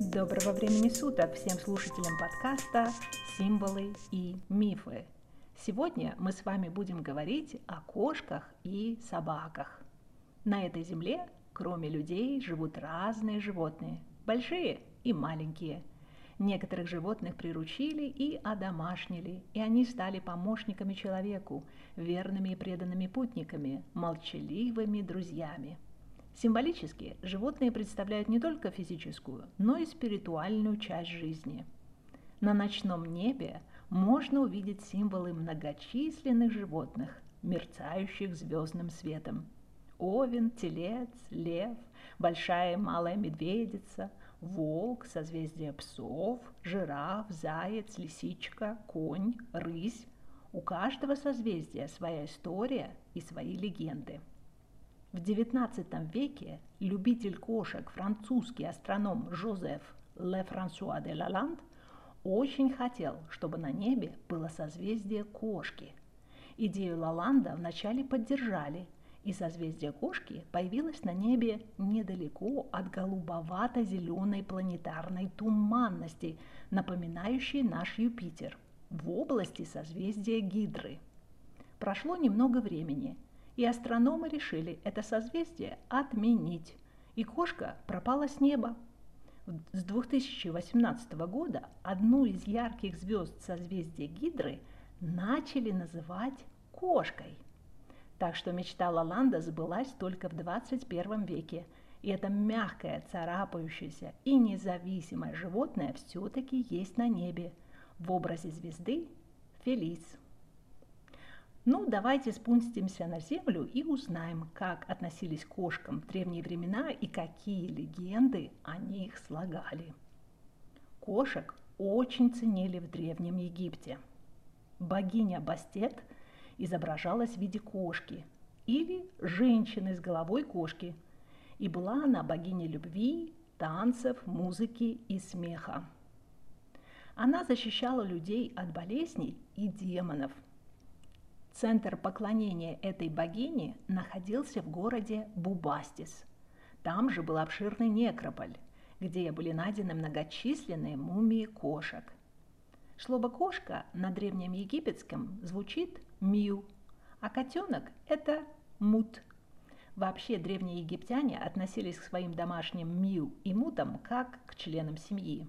Доброго времени суток всем слушателям подкаста «Символы и мифы». Сегодня мы с вами будем говорить о кошках и собаках. На этой земле, кроме людей, живут разные животные, большие и маленькие. Некоторых животных приручили и одомашнили, и они стали помощниками человеку, верными и преданными путниками, молчаливыми друзьями – Символически животные представляют не только физическую, но и спиритуальную часть жизни. На ночном небе можно увидеть символы многочисленных животных, мерцающих звездным светом. Овен, телец, лев, большая и малая медведица, волк, созвездие псов, жираф, заяц, лисичка, конь, рысь. У каждого созвездия своя история и свои легенды – в XIX веке любитель кошек французский астроном Жозеф Ле Франсуа де Лаланд очень хотел, чтобы на небе было созвездие кошки. Идею Лаланда вначале поддержали, и созвездие кошки появилось на небе недалеко от голубовато-зеленой планетарной туманности, напоминающей наш Юпитер, в области созвездия Гидры. Прошло немного времени – и астрономы решили это созвездие отменить, и кошка пропала с неба. С 2018 года одну из ярких звезд созвездия Гидры начали называть кошкой. Так что мечта Лаланда сбылась только в 21 веке, и это мягкое, царапающееся и независимое животное все-таки есть на небе в образе звезды Фелис. Ну, давайте спустимся на землю и узнаем, как относились к кошкам в древние времена и какие легенды о них слагали. Кошек очень ценили в Древнем Египте. Богиня Бастет изображалась в виде кошки или женщины с головой кошки, и была она богиней любви, танцев, музыки и смеха. Она защищала людей от болезней и демонов – Центр поклонения этой богини находился в городе Бубастис. Там же был обширный некрополь, где были найдены многочисленные мумии кошек. Слово «кошка» на древнем египетском звучит «мью», а котенок – это «мут». Вообще древние египтяне относились к своим домашним мью и мутам как к членам семьи.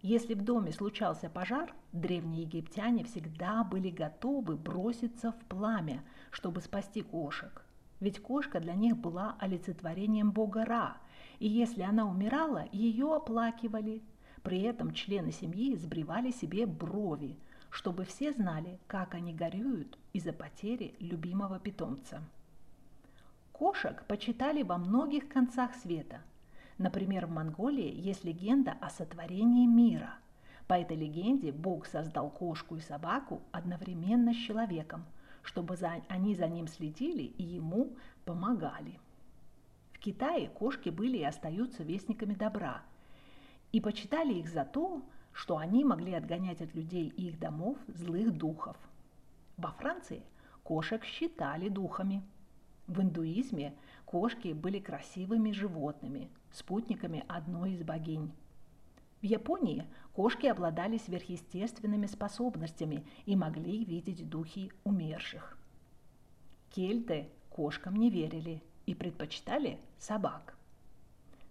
Если в доме случался пожар, древние египтяне всегда были готовы броситься в пламя, чтобы спасти кошек. Ведь кошка для них была олицетворением бога Ра, и если она умирала, ее оплакивали. При этом члены семьи сбривали себе брови, чтобы все знали, как они горюют из-за потери любимого питомца. Кошек почитали во многих концах света – Например, в Монголии есть легенда о сотворении мира. По этой легенде Бог создал кошку и собаку одновременно с человеком, чтобы за, они за ним следили и ему помогали. В Китае кошки были и остаются вестниками добра, и почитали их за то, что они могли отгонять от людей и их домов злых духов. Во Франции кошек считали духами. В индуизме кошки были красивыми животными, спутниками одной из богинь. В Японии кошки обладали сверхъестественными способностями и могли видеть духи умерших. Кельты кошкам не верили и предпочитали собак.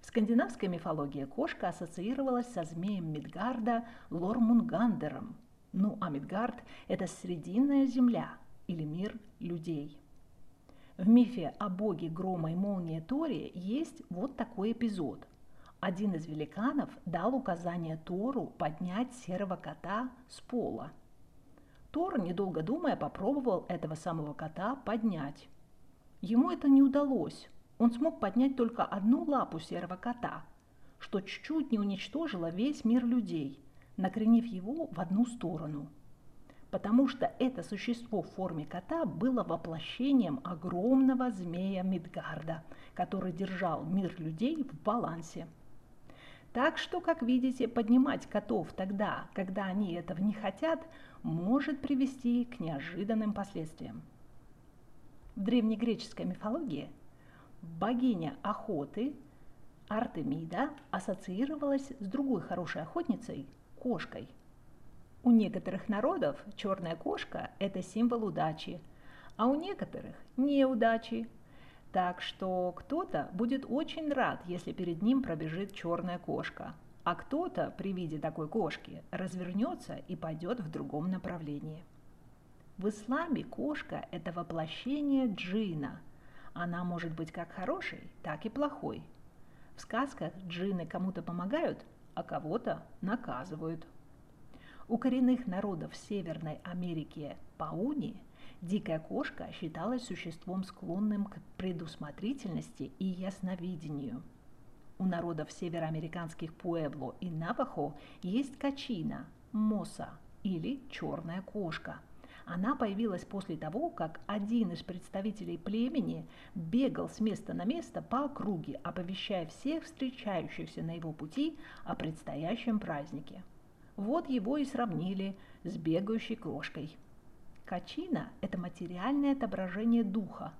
В скандинавской мифологии кошка ассоциировалась со змеем Мидгарда Лормунгандером. Ну а Мидгард – это срединная земля или мир людей – в мифе о боге грома и молнии Торе есть вот такой эпизод. Один из великанов дал указание Тору поднять серого кота с пола. Тор, недолго думая, попробовал этого самого кота поднять. Ему это не удалось. Он смог поднять только одну лапу серого кота, что чуть-чуть не уничтожило весь мир людей, накренив его в одну сторону – потому что это существо в форме кота было воплощением огромного змея Мидгарда, который держал мир людей в балансе. Так что, как видите, поднимать котов тогда, когда они этого не хотят, может привести к неожиданным последствиям. В древнегреческой мифологии богиня охоты Артемида ассоциировалась с другой хорошей охотницей – кошкой. У некоторых народов черная кошка – это символ удачи, а у некоторых – неудачи. Так что кто-то будет очень рад, если перед ним пробежит черная кошка, а кто-то при виде такой кошки развернется и пойдет в другом направлении. В исламе кошка – это воплощение джина. Она может быть как хорошей, так и плохой. В сказках джины кому-то помогают, а кого-то наказывают. У коренных народов Северной Америки Пауни дикая кошка считалась существом склонным к предусмотрительности и ясновидению. У народов североамериканских Пуэбло и Навахо есть качина, моса или черная кошка – она появилась после того, как один из представителей племени бегал с места на место по округе, оповещая всех встречающихся на его пути о предстоящем празднике. Вот его и сравнили с бегающей кошкой. Качина – это материальное отображение духа.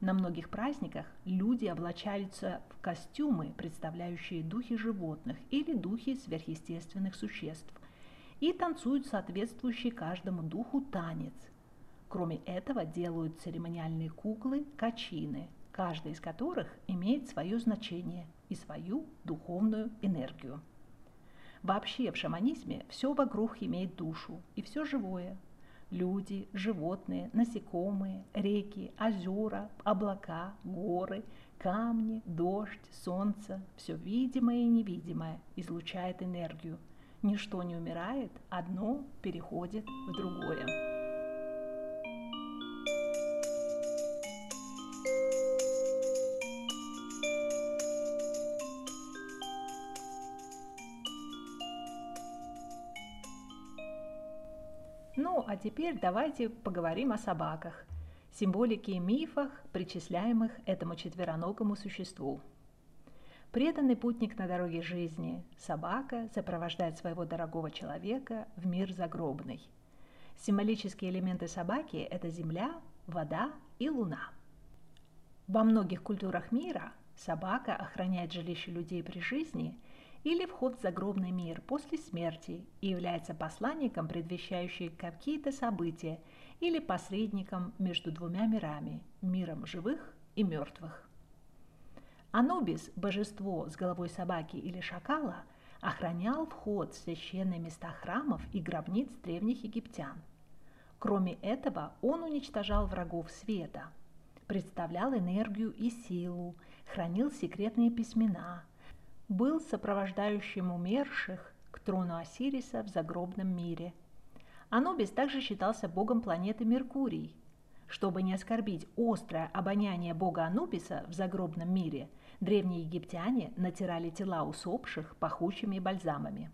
На многих праздниках люди облачаются в костюмы, представляющие духи животных или духи сверхъестественных существ и танцуют соответствующий каждому духу танец. Кроме этого делают церемониальные куклы качины, каждая из которых имеет свое значение и свою духовную энергию. Вообще в шаманизме все вокруг имеет душу и все живое. Люди, животные, насекомые, реки, озера, облака, горы, камни, дождь, солнце, все видимое и невидимое излучает энергию – Ничто не умирает, одно переходит в другое. Ну, а теперь давайте поговорим о собаках, символике и мифах, причисляемых этому четвероногому существу. Преданный путник на дороге жизни, собака, сопровождает своего дорогого человека в мир загробный. Символические элементы собаки – это земля, вода и луна. Во многих культурах мира собака охраняет жилище людей при жизни или вход в загробный мир после смерти и является посланником, предвещающим какие-то события или посредником между двумя мирами – миром живых и мертвых. Анубис, божество с головой собаки или шакала, охранял вход в священные места храмов и гробниц древних египтян. Кроме этого, он уничтожал врагов света, представлял энергию и силу, хранил секретные письмена, был сопровождающим умерших к трону Осириса в загробном мире. Анубис также считался богом планеты Меркурий. Чтобы не оскорбить острое обоняние бога Анубиса в загробном мире – Древние египтяне натирали тела усопших пахучими бальзамами.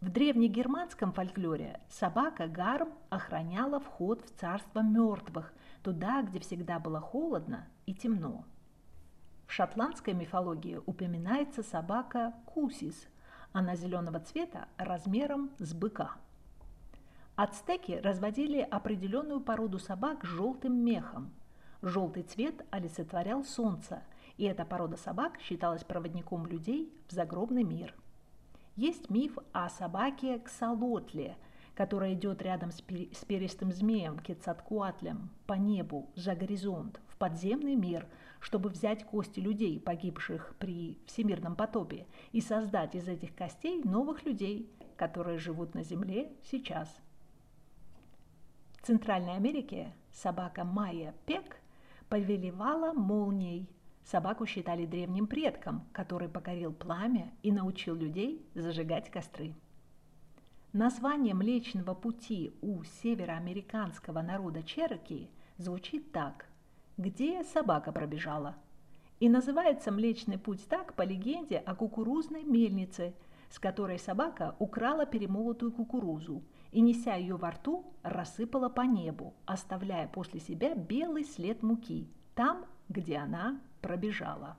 В древнегерманском фольклоре собака Гарм охраняла вход в царство мертвых, туда, где всегда было холодно и темно. В шотландской мифологии упоминается собака Кусис, она зеленого цвета размером с быка. Ацтеки разводили определенную породу собак с желтым мехом. Желтый цвет олицетворял солнце, и эта порода собак считалась проводником людей в загробный мир. Есть миф о собаке Ксалотле, которая идет рядом с, перистым змеем Кецаткуатлем по небу за горизонт в подземный мир, чтобы взять кости людей, погибших при всемирном потопе, и создать из этих костей новых людей, которые живут на земле сейчас. В Центральной Америке собака Майя Пек повелевала молнией Собаку считали древним предком, который покорил пламя и научил людей зажигать костры. Название Млечного Пути у североамериканского народа Чероки звучит так «Где собака пробежала?» И называется Млечный Путь так по легенде о кукурузной мельнице, с которой собака украла перемолотую кукурузу и, неся ее во рту, рассыпала по небу, оставляя после себя белый след муки, там, где она пробежала.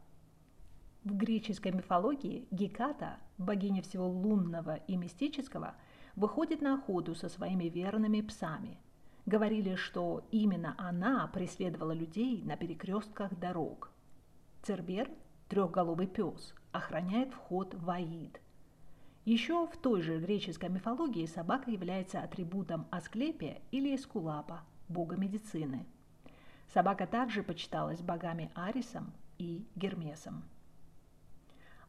В греческой мифологии Геката, богиня всего лунного и мистического, выходит на охоту со своими верными псами. Говорили, что именно она преследовала людей на перекрестках дорог. Цербер, трехголовый пес, охраняет вход в Аид. Еще в той же греческой мифологии собака является атрибутом Асклепия или Эскулапа, бога медицины. Собака также почиталась богами Арисом и Гермесом.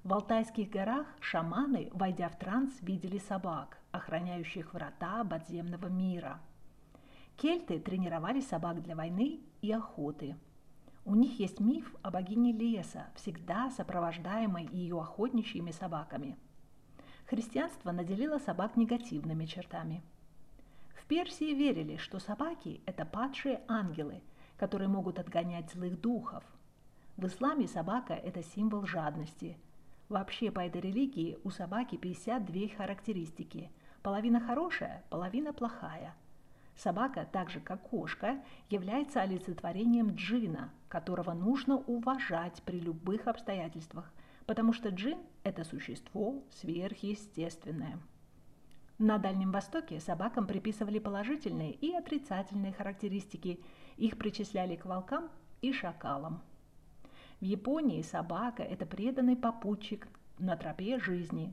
В Алтайских горах шаманы, войдя в транс, видели собак, охраняющих врата подземного мира. Кельты тренировали собак для войны и охоты. У них есть миф о богине леса, всегда сопровождаемой ее охотничьими собаками. Христианство наделило собак негативными чертами. В Персии верили, что собаки – это падшие ангелы, которые могут отгонять злых духов. В исламе собака – это символ жадности – Вообще по этой религии у собаки 52 характеристики. Половина хорошая, половина плохая. Собака, так же как кошка, является олицетворением джина, которого нужно уважать при любых обстоятельствах, потому что джин – это существо сверхъестественное. На Дальнем Востоке собакам приписывали положительные и отрицательные характеристики, их причисляли к волкам и шакалам. В Японии собака – это преданный попутчик на тропе жизни.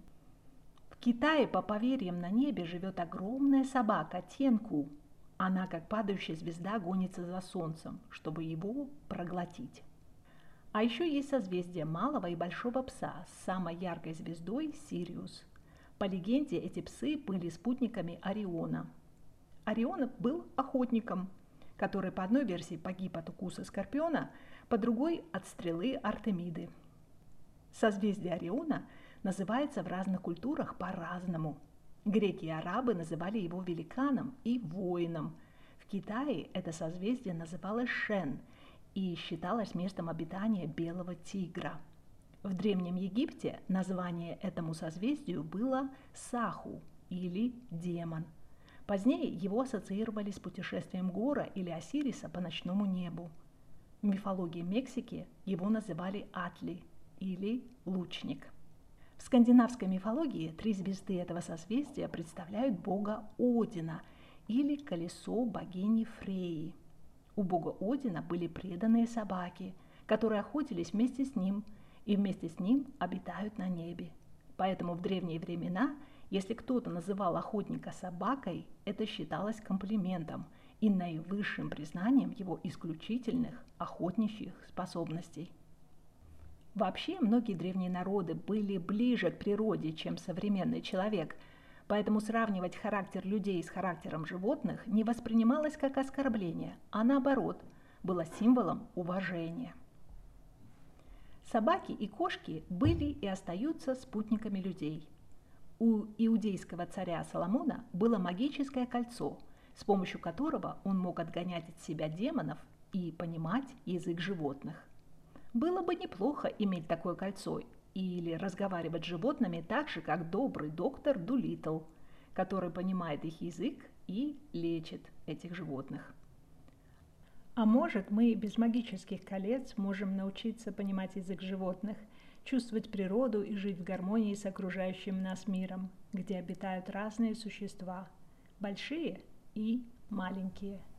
В Китае, по поверьям, на небе живет огромная собака – тенку. Она, как падающая звезда, гонится за солнцем, чтобы его проглотить. А еще есть созвездие малого и большого пса с самой яркой звездой Сириус. По легенде, эти псы были спутниками Ориона. Орион был охотником, который по одной версии погиб от укуса скорпиона – по другой – от стрелы Артемиды. Созвездие Ориона называется в разных культурах по-разному. Греки и арабы называли его великаном и воином. В Китае это созвездие называлось Шен и считалось местом обитания белого тигра. В Древнем Египте название этому созвездию было Саху или демон. Позднее его ассоциировали с путешествием Гора или Осириса по ночному небу – в мифологии Мексики его называли Атли или лучник. В скандинавской мифологии три звезды этого созвездия представляют бога Одина или колесо богини Фреи. У бога Одина были преданные собаки, которые охотились вместе с ним и вместе с ним обитают на небе. Поэтому в древние времена, если кто-то называл охотника собакой, это считалось комплиментом – и наивысшим признанием его исключительных охотничьих способностей. Вообще, многие древние народы были ближе к природе, чем современный человек, поэтому сравнивать характер людей с характером животных не воспринималось как оскорбление, а наоборот, было символом уважения. Собаки и кошки были и остаются спутниками людей. У иудейского царя Соломона было магическое кольцо – с помощью которого он мог отгонять от себя демонов и понимать язык животных. Было бы неплохо иметь такое кольцо или разговаривать с животными так же, как добрый доктор Дулитл, который понимает их язык и лечит этих животных. А может, мы без магических колец можем научиться понимать язык животных, чувствовать природу и жить в гармонии с окружающим нас миром, где обитают разные существа, большие и маленькие –